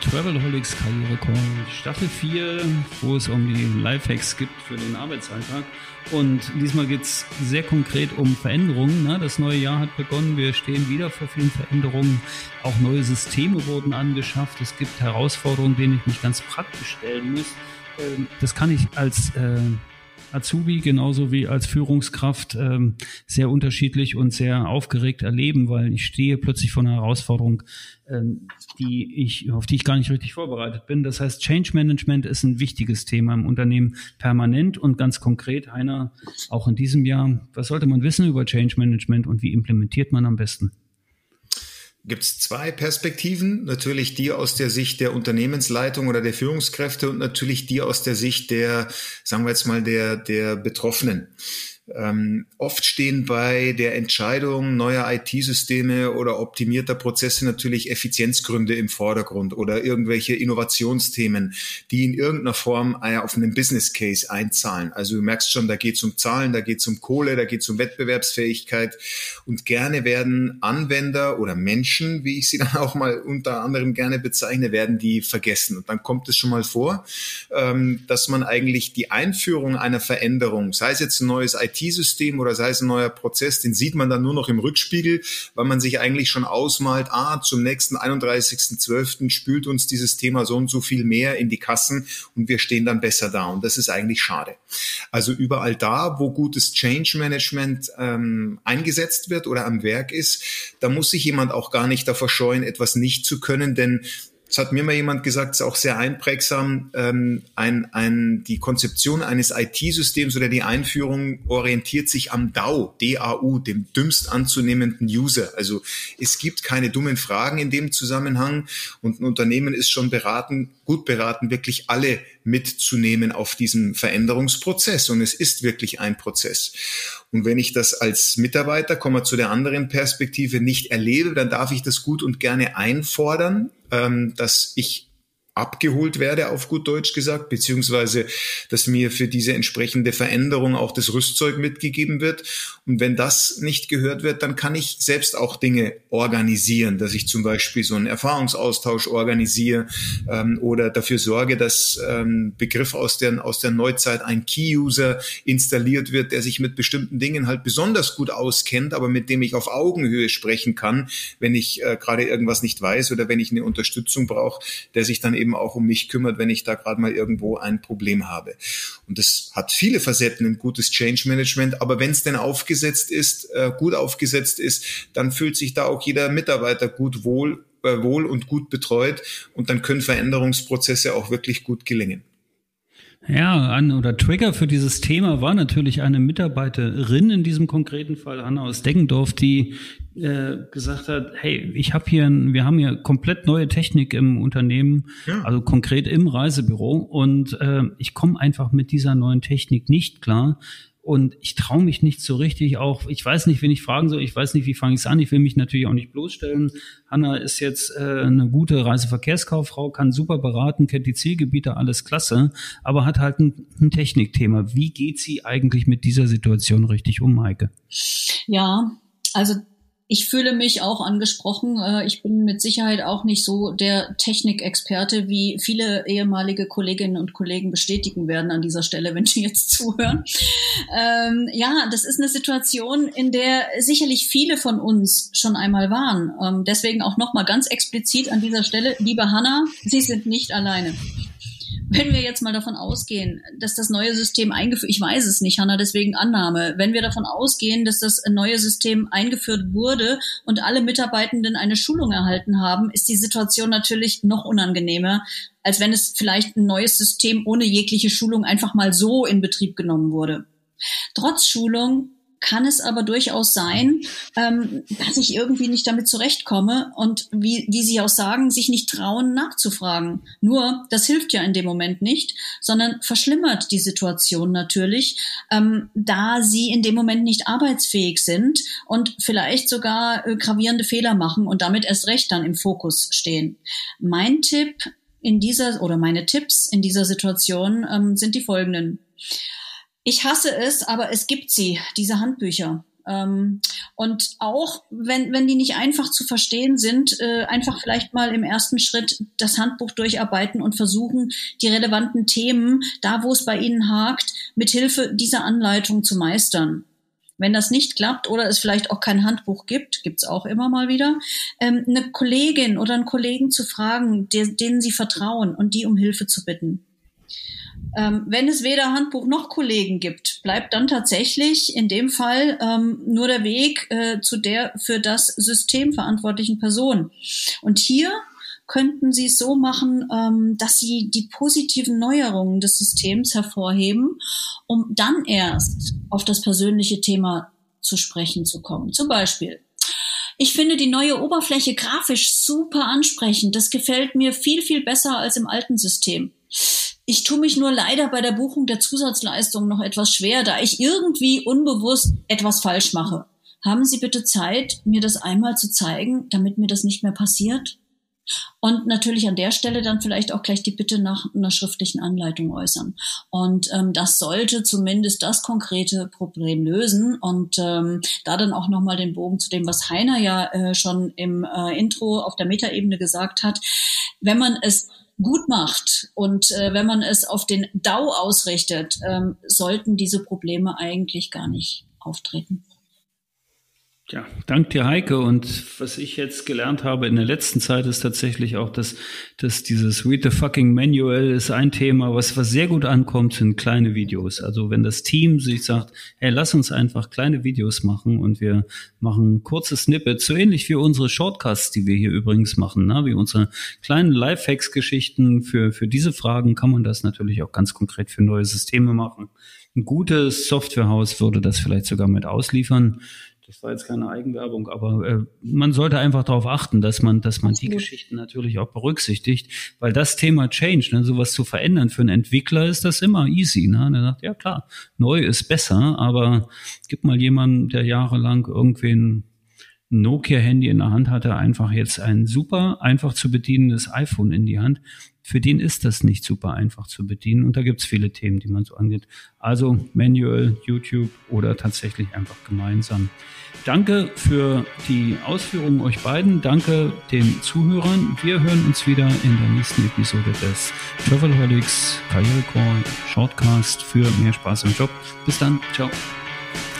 Travelholics Karriere Call Staffel 4, wo es um die Lifehacks gibt für den Arbeitsalltag. Und diesmal geht es sehr konkret um Veränderungen. Ne? Das neue Jahr hat begonnen. Wir stehen wieder vor vielen Veränderungen. Auch neue Systeme wurden angeschafft. Es gibt Herausforderungen, denen ich mich ganz praktisch stellen muss. Ähm, das kann ich als äh, Azubi genauso wie als Führungskraft ähm, sehr unterschiedlich und sehr aufgeregt erleben, weil ich stehe plötzlich vor einer Herausforderung, ähm, die ich, auf die ich gar nicht richtig vorbereitet bin. Das heißt, Change Management ist ein wichtiges Thema im Unternehmen permanent und ganz konkret, Heiner, auch in diesem Jahr. Was sollte man wissen über Change Management und wie implementiert man am besten? Gibt es zwei Perspektiven. Natürlich die aus der Sicht der Unternehmensleitung oder der Führungskräfte und natürlich die aus der Sicht der, sagen wir jetzt mal, der, der Betroffenen. Ähm, oft stehen bei der Entscheidung neuer IT-Systeme oder optimierter Prozesse natürlich Effizienzgründe im Vordergrund oder irgendwelche Innovationsthemen, die in irgendeiner Form äh, auf einen Business Case einzahlen. Also du merkst schon, da geht es um Zahlen, da geht es um Kohle, da geht es um Wettbewerbsfähigkeit und gerne werden Anwender oder Menschen, wie ich sie dann auch mal unter anderem gerne bezeichne, werden die vergessen. Und dann kommt es schon mal vor, ähm, dass man eigentlich die Einführung einer Veränderung, sei es jetzt ein neues IT IT-System oder sei es ein neuer Prozess, den sieht man dann nur noch im Rückspiegel, weil man sich eigentlich schon ausmalt, ah, zum nächsten 31.12. spült uns dieses Thema so und so viel mehr in die Kassen und wir stehen dann besser da. Und das ist eigentlich schade. Also überall da, wo gutes Change Management ähm, eingesetzt wird oder am Werk ist, da muss sich jemand auch gar nicht davor scheuen, etwas nicht zu können, denn es hat mir mal jemand gesagt, es ist auch sehr einprägsam, ähm, ein, ein, die Konzeption eines IT-Systems oder die Einführung orientiert sich am DAU, D-A-U, dem dümmst anzunehmenden User. Also es gibt keine dummen Fragen in dem Zusammenhang und ein Unternehmen ist schon beraten, gut beraten, wirklich alle mitzunehmen auf diesem Veränderungsprozess. Und es ist wirklich ein Prozess. Und wenn ich das als Mitarbeiter, komme zu der anderen Perspektive, nicht erlebe, dann darf ich das gut und gerne einfordern, ähm, dass ich abgeholt werde, auf gut Deutsch gesagt, beziehungsweise dass mir für diese entsprechende Veränderung auch das Rüstzeug mitgegeben wird. Und wenn das nicht gehört wird, dann kann ich selbst auch Dinge organisieren, dass ich zum Beispiel so einen Erfahrungsaustausch organisiere ähm, oder dafür sorge, dass ähm, Begriff aus der, aus der Neuzeit ein Key-User installiert wird, der sich mit bestimmten Dingen halt besonders gut auskennt, aber mit dem ich auf Augenhöhe sprechen kann, wenn ich äh, gerade irgendwas nicht weiß oder wenn ich eine Unterstützung brauche, der sich dann eben eben auch um mich kümmert, wenn ich da gerade mal irgendwo ein Problem habe. Und das hat viele Facetten, ein gutes Change Management. Aber wenn es denn aufgesetzt ist, äh, gut aufgesetzt ist, dann fühlt sich da auch jeder Mitarbeiter gut wohl, äh, wohl und gut betreut. Und dann können Veränderungsprozesse auch wirklich gut gelingen. Ja, an oder Trigger für dieses Thema war natürlich eine Mitarbeiterin in diesem konkreten Fall, Anna aus Deggendorf, die äh, gesagt hat, hey, ich habe hier, ein, wir haben hier komplett neue Technik im Unternehmen, ja. also konkret im Reisebüro und äh, ich komme einfach mit dieser neuen Technik nicht klar. Und ich traue mich nicht so richtig auch, ich weiß nicht, wen ich fragen soll, ich weiß nicht, wie fange ich es an, ich will mich natürlich auch nicht bloßstellen. Hanna ist jetzt äh, eine gute Reiseverkehrskauffrau, kann super beraten, kennt die Zielgebiete, alles klasse, aber hat halt ein, ein Technikthema. Wie geht sie eigentlich mit dieser Situation richtig um, Heike? Ja, also ich fühle mich auch angesprochen. Äh, ich bin mit Sicherheit auch nicht so der Technikexperte, wie viele ehemalige Kolleginnen und Kollegen bestätigen werden an dieser Stelle, wenn sie jetzt zuhören. Ähm, ja, das ist eine Situation, in der sicherlich viele von uns schon einmal waren. Ähm, deswegen auch nochmal ganz explizit an dieser Stelle, liebe Hanna, Sie sind nicht alleine. Wenn wir jetzt mal davon ausgehen, dass das neue System eingeführt, ich weiß es nicht, Hanna, deswegen Annahme. Wenn wir davon ausgehen, dass das neue System eingeführt wurde und alle Mitarbeitenden eine Schulung erhalten haben, ist die Situation natürlich noch unangenehmer, als wenn es vielleicht ein neues System ohne jegliche Schulung einfach mal so in Betrieb genommen wurde. Trotz Schulung kann es aber durchaus sein, ähm, dass ich irgendwie nicht damit zurechtkomme und wie, wie Sie auch sagen, sich nicht trauen nachzufragen. Nur, das hilft ja in dem Moment nicht, sondern verschlimmert die Situation natürlich, ähm, da Sie in dem Moment nicht arbeitsfähig sind und vielleicht sogar äh, gravierende Fehler machen und damit erst recht dann im Fokus stehen. Mein Tipp in dieser oder meine Tipps in dieser Situation ähm, sind die folgenden. Ich hasse es, aber es gibt sie, diese Handbücher. Ähm, und auch wenn, wenn die nicht einfach zu verstehen sind, äh, einfach vielleicht mal im ersten Schritt das Handbuch durcharbeiten und versuchen, die relevanten Themen, da wo es bei Ihnen hakt, mithilfe dieser Anleitung zu meistern. Wenn das nicht klappt oder es vielleicht auch kein Handbuch gibt, gibt's auch immer mal wieder, ähm, eine Kollegin oder einen Kollegen zu fragen, der, denen sie vertrauen und die um Hilfe zu bitten. Ähm, wenn es weder Handbuch noch Kollegen gibt, bleibt dann tatsächlich in dem Fall ähm, nur der Weg äh, zu der für das System verantwortlichen Person. Und hier könnten Sie es so machen, ähm, dass Sie die positiven Neuerungen des Systems hervorheben, um dann erst auf das persönliche Thema zu sprechen zu kommen. Zum Beispiel, ich finde die neue Oberfläche grafisch super ansprechend. Das gefällt mir viel, viel besser als im alten System. Ich tue mich nur leider bei der Buchung der Zusatzleistung noch etwas schwer, da ich irgendwie unbewusst etwas falsch mache. Haben Sie bitte Zeit, mir das einmal zu zeigen, damit mir das nicht mehr passiert? Und natürlich an der Stelle dann vielleicht auch gleich die Bitte nach einer schriftlichen Anleitung äußern. Und ähm, das sollte zumindest das konkrete Problem lösen. Und ähm, da dann auch nochmal den Bogen zu dem, was Heiner ja äh, schon im äh, Intro auf der Metaebene gesagt hat. Wenn man es gut macht und äh, wenn man es auf den DAO ausrichtet, ähm, sollten diese Probleme eigentlich gar nicht auftreten. Ja, dank dir, Heike. Und was ich jetzt gelernt habe in der letzten Zeit ist tatsächlich auch, dass, dass dieses Read the fucking Manual ist ein Thema, was, was sehr gut ankommt, sind kleine Videos. Also wenn das Team sich sagt, hey, lass uns einfach kleine Videos machen und wir machen kurze Snippets, so ähnlich wie unsere Shortcasts, die wir hier übrigens machen, ne? wie unsere kleinen Lifehacks-Geschichten für, für diese Fragen kann man das natürlich auch ganz konkret für neue Systeme machen. Ein gutes Softwarehaus würde das vielleicht sogar mit ausliefern. Das war jetzt keine Eigenwerbung, aber äh, man sollte einfach darauf achten, dass man, dass man die Geschichten natürlich auch berücksichtigt, weil das Thema Change, ne, sowas zu verändern für einen Entwickler ist das immer easy. Ne? Der sagt, ja klar, neu ist besser, aber gib mal jemanden, der jahrelang irgendwen Nokia-Handy in der Hand hatte, einfach jetzt ein super einfach zu bedienendes iPhone in die Hand. Für den ist das nicht super einfach zu bedienen und da gibt es viele Themen, die man so angeht. Also Manual, YouTube oder tatsächlich einfach gemeinsam. Danke für die Ausführungen euch beiden. Danke den Zuhörern. Wir hören uns wieder in der nächsten Episode des Travelholics Karriere Shortcast für mehr Spaß im Job. Bis dann. Ciao.